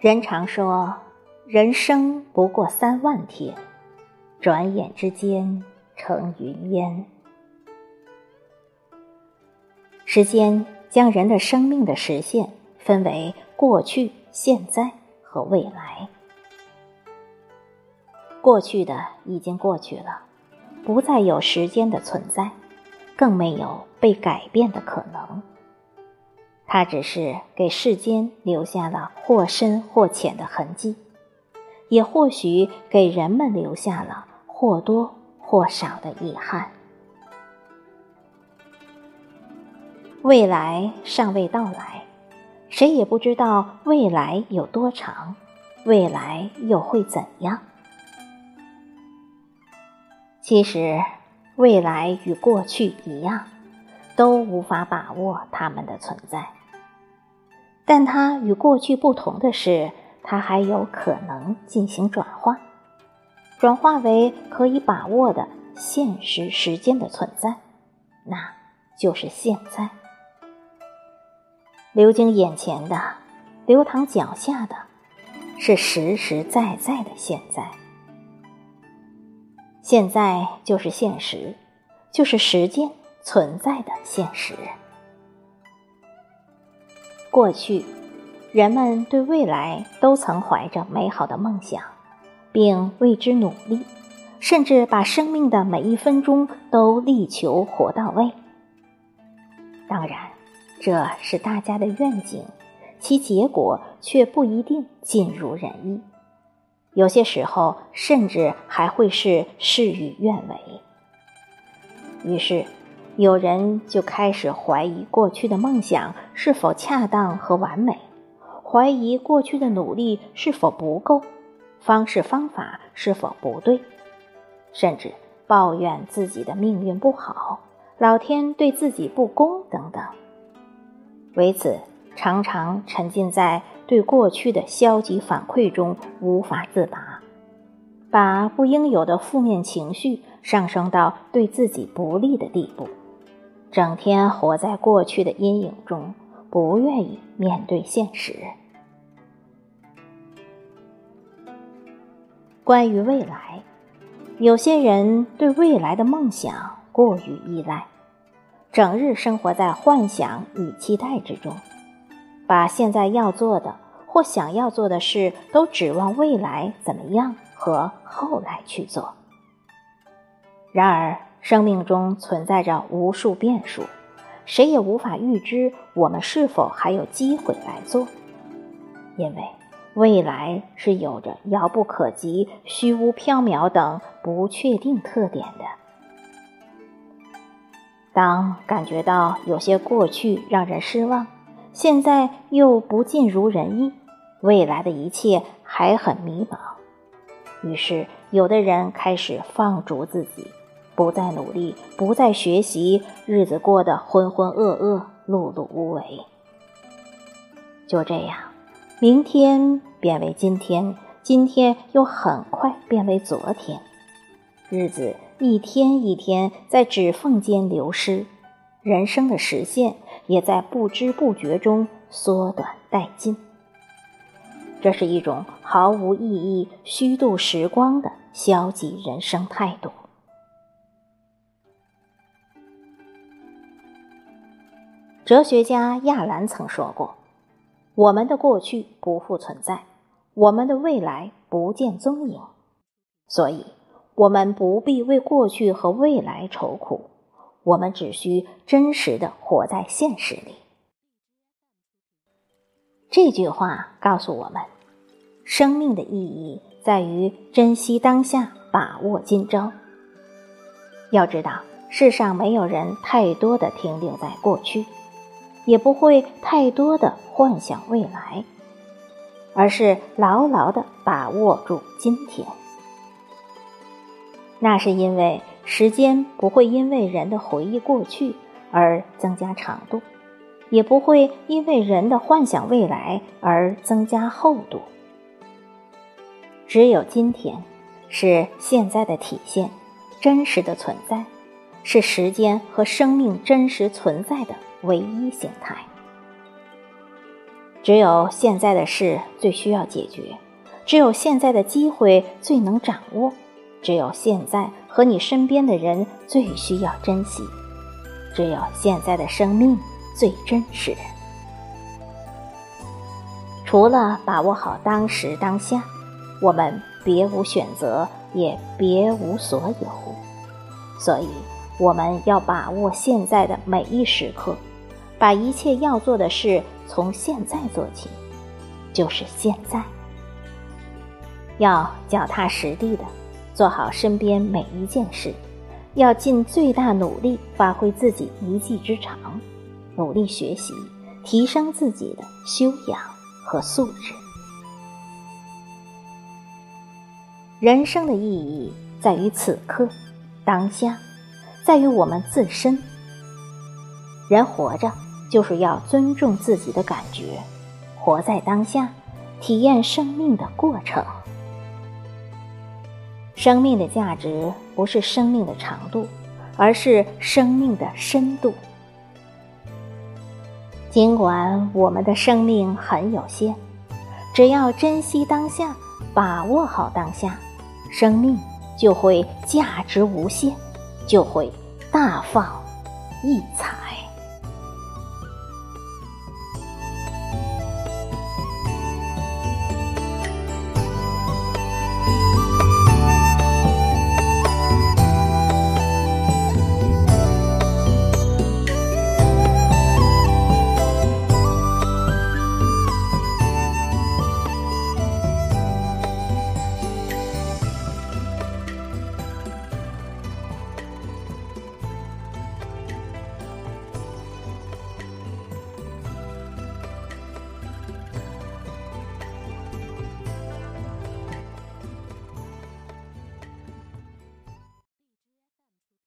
人常说，人生不过三万天，转眼之间成云烟。时间将人的生命的实现分为过去、现在和未来。过去的已经过去了，不再有时间的存在，更没有被改变的可能。它只是给世间留下了或深或浅的痕迹，也或许给人们留下了或多或少的遗憾。未来尚未到来，谁也不知道未来有多长，未来又会怎样。其实，未来与过去一样，都无法把握它们的存在。但它与过去不同的是，它还有可能进行转化，转化为可以把握的现实时间的存在，那就是现在。流经眼前的，流淌脚下的，是实实在在的现在。现在就是现实，就是时间存在的现实。过去，人们对未来都曾怀着美好的梦想，并为之努力，甚至把生命的每一分钟都力求活到位。当然，这是大家的愿景，其结果却不一定尽如人意，有些时候甚至还会是事与愿违。于是。有人就开始怀疑过去的梦想是否恰当和完美，怀疑过去的努力是否不够，方式方法是否不对，甚至抱怨自己的命运不好，老天对自己不公等等。为此，常常沉浸在对过去的消极反馈中无法自拔，把不应有的负面情绪上升到对自己不利的地步。整天活在过去的阴影中，不愿意面对现实。关于未来，有些人对未来的梦想过于依赖，整日生活在幻想与期待之中，把现在要做的或想要做的事都指望未来怎么样和后来去做。然而，生命中存在着无数变数，谁也无法预知我们是否还有机会来做，因为未来是有着遥不可及、虚无缥缈等不确定特点的。当感觉到有些过去让人失望，现在又不尽如人意，未来的一切还很迷茫，于是有的人开始放逐自己。不再努力，不再学习，日子过得浑浑噩噩、碌碌无为。就这样，明天变为今天，今天又很快变为昨天，日子一天一天在指缝间流失，人生的实现也在不知不觉中缩短殆尽。这是一种毫无意义、虚度时光的消极人生态度。哲学家亚兰曾说过：“我们的过去不复存在，我们的未来不见踪影，所以，我们不必为过去和未来愁苦，我们只需真实的活在现实里。”这句话告诉我们，生命的意义在于珍惜当下，把握今朝。要知道，世上没有人太多的停留在过去。也不会太多的幻想未来，而是牢牢的把握住今天。那是因为时间不会因为人的回忆过去而增加长度，也不会因为人的幻想未来而增加厚度。只有今天，是现在的体现，真实的存在，是时间和生命真实存在的。唯一形态。只有现在的事最需要解决，只有现在的机会最能掌握，只有现在和你身边的人最需要珍惜，只有现在的生命最真实。除了把握好当时当下，我们别无选择，也别无所有。所以，我们要把握现在的每一时刻，把一切要做的事。从现在做起，就是现在。要脚踏实地的做好身边每一件事，要尽最大努力发挥自己一技之长，努力学习，提升自己的修养和素质。人生的意义在于此刻、当下，在于我们自身。人活着。就是要尊重自己的感觉，活在当下，体验生命的过程。生命的价值不是生命的长度，而是生命的深度。尽管我们的生命很有限，只要珍惜当下，把握好当下，生命就会价值无限，就会大放异彩。